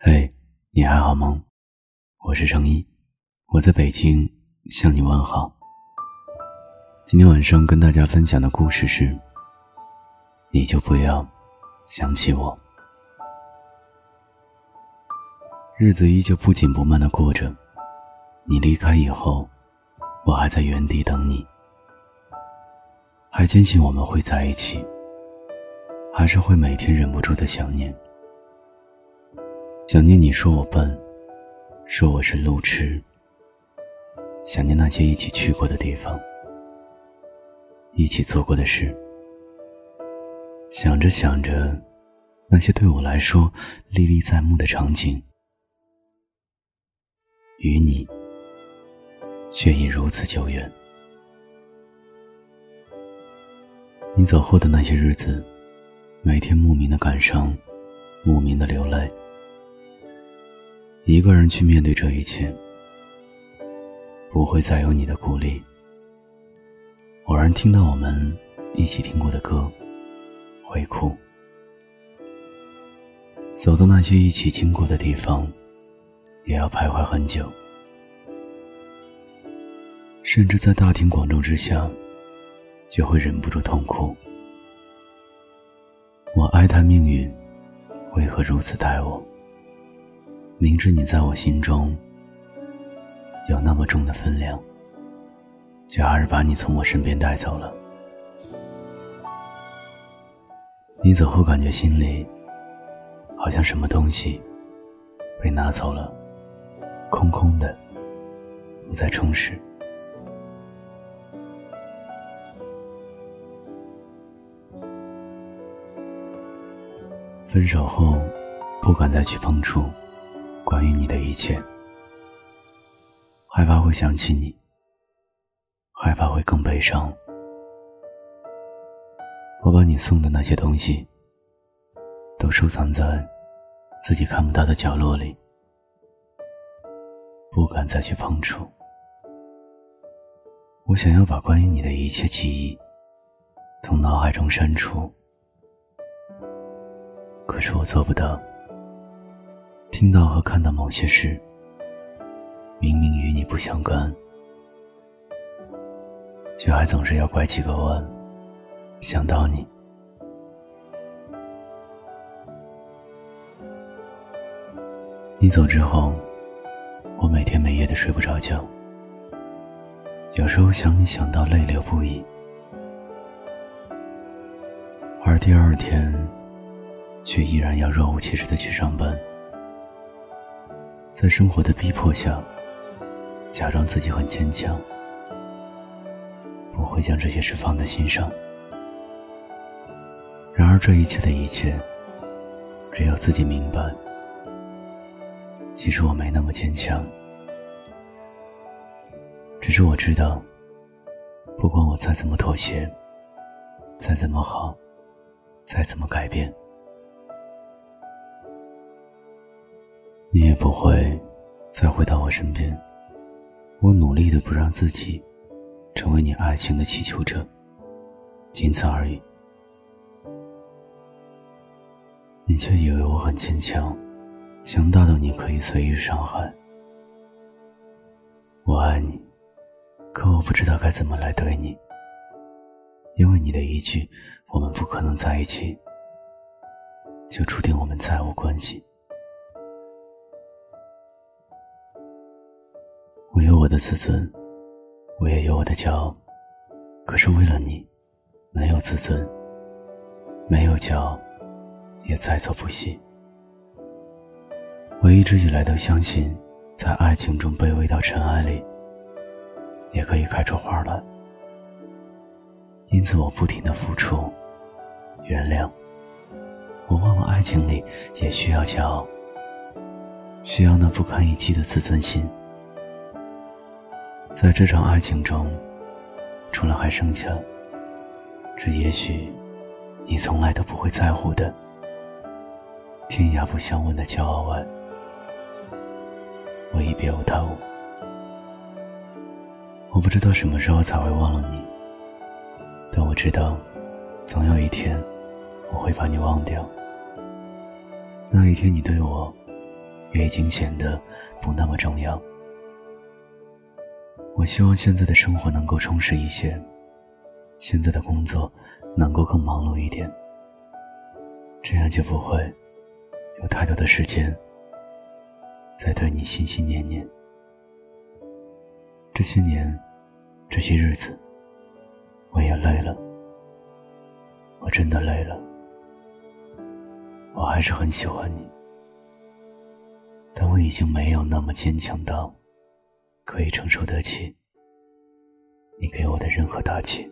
嘿，你还好吗？我是程一，我在北京向你问好。今天晚上跟大家分享的故事是：你就不要想起我。日子依旧不紧不慢的过着，你离开以后，我还在原地等你，还坚信我们会在一起，还是会每天忍不住的想念。想念你说我笨，说我是路痴。想念那些一起去过的地方，一起做过的事。想着想着，那些对我来说历历在目的场景，与你却已如此久远。你走后的那些日子，每天莫名的感伤，莫名的流泪。一个人去面对这一切，不会再有你的鼓励。偶然听到我们一起听过的歌，会哭。走到那些一起经过的地方，也要徘徊很久。甚至在大庭广众之下，就会忍不住痛哭。我哀叹命运，为何如此待我？明知你在我心中有那么重的分量，却还是把你从我身边带走了。你走后，感觉心里好像什么东西被拿走了，空空的，不再充实。分手后，不敢再去碰触。关于你的一切，害怕会想起你，害怕会更悲伤。我把你送的那些东西，都收藏在自己看不到的角落里，不敢再去碰触。我想要把关于你的一切记忆从脑海中删除，可是我做不到。听到和看到某些事，明明与你不相干，却还总是要拐几个弯想到你。你走之后，我每天每夜的睡不着觉，有时候想你想到泪流不已，而第二天，却依然要若无其事的去上班。在生活的逼迫下，假装自己很坚强，不会将这些事放在心上。然而，这一切的一切，只有自己明白。其实我没那么坚强，只是我知道，不管我再怎么妥协，再怎么好，再怎么改变。你也不会再回到我身边。我努力的不让自己成为你爱情的祈求者，仅此而已。你却以为我很坚强，强大到你可以随意伤害。我爱你，可我不知道该怎么来对你，因为你的一句“我们不可能在一起”，就注定我们再无关系。我的自尊，我也有我的骄傲。可是为了你，没有自尊，没有骄傲，也在所不惜。我一直以来都相信，在爱情中卑微到尘埃里，也可以开出花来。因此，我不停的付出，原谅。我忘了，爱情里也需要骄傲，需要那不堪一击的自尊心。在这场爱情中，除了还剩下这也许你从来都不会在乎的天涯不相问的骄傲外，我已别无他物。我不知道什么时候才会忘了你，但我知道，总有一天我会把你忘掉。那一天，你对我也已经显得不那么重要。我希望现在的生活能够充实一些，现在的工作能够更忙碌一点，这样就不会有太多的时间在对你心心念念。这些年，这些日子，我也累了，我真的累了。我还是很喜欢你，但我已经没有那么坚强到。可以承受得起你给我的任何打击。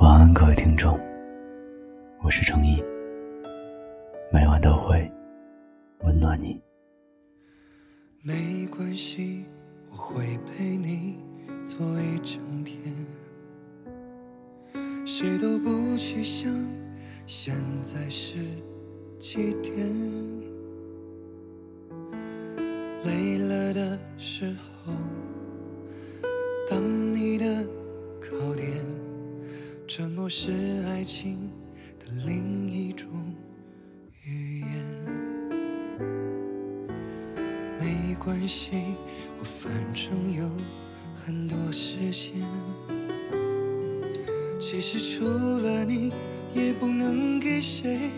晚安，各位听众，我是程毅，每晚都会温暖你。没关系，我会陪你坐一整天，谁都不去想现在是几点。累了的时候，当你的靠垫，沉默是爱情的另一种语言。没关系，我反正有很多时间。其实除了你，也不能给谁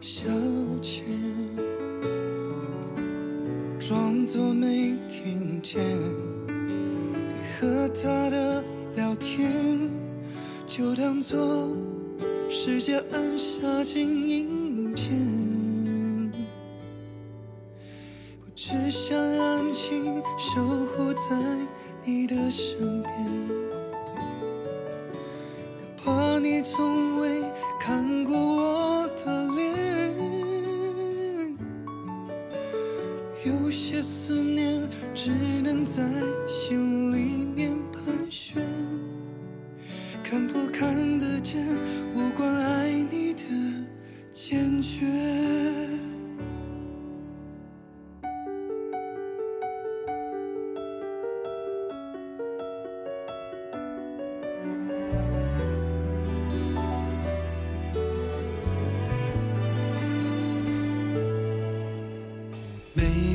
消遣。装作没听见你和他的聊天，就当作世界按下静音键。我只想安静守护在你的身边，哪怕你从只能在心里面盘旋，看不看得见，无关爱你的坚决。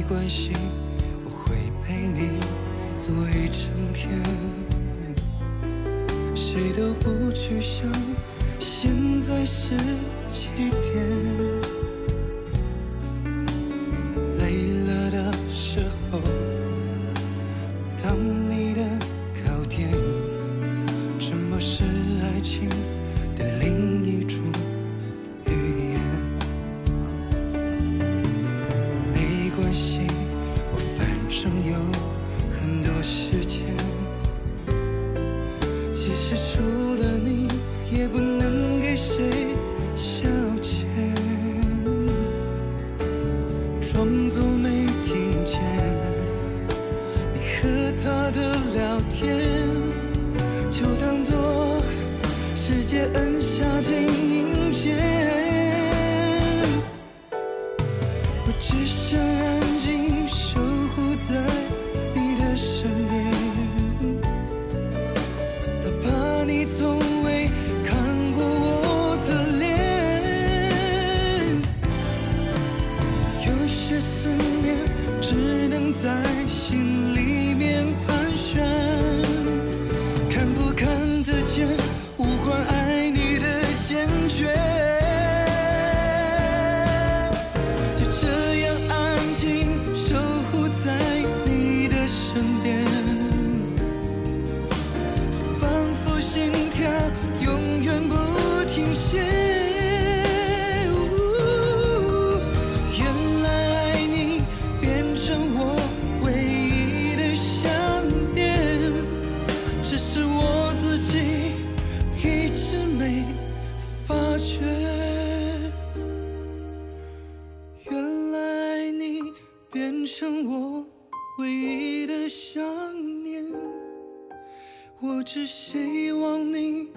关系，天，谁都不去想现在是几点。希望你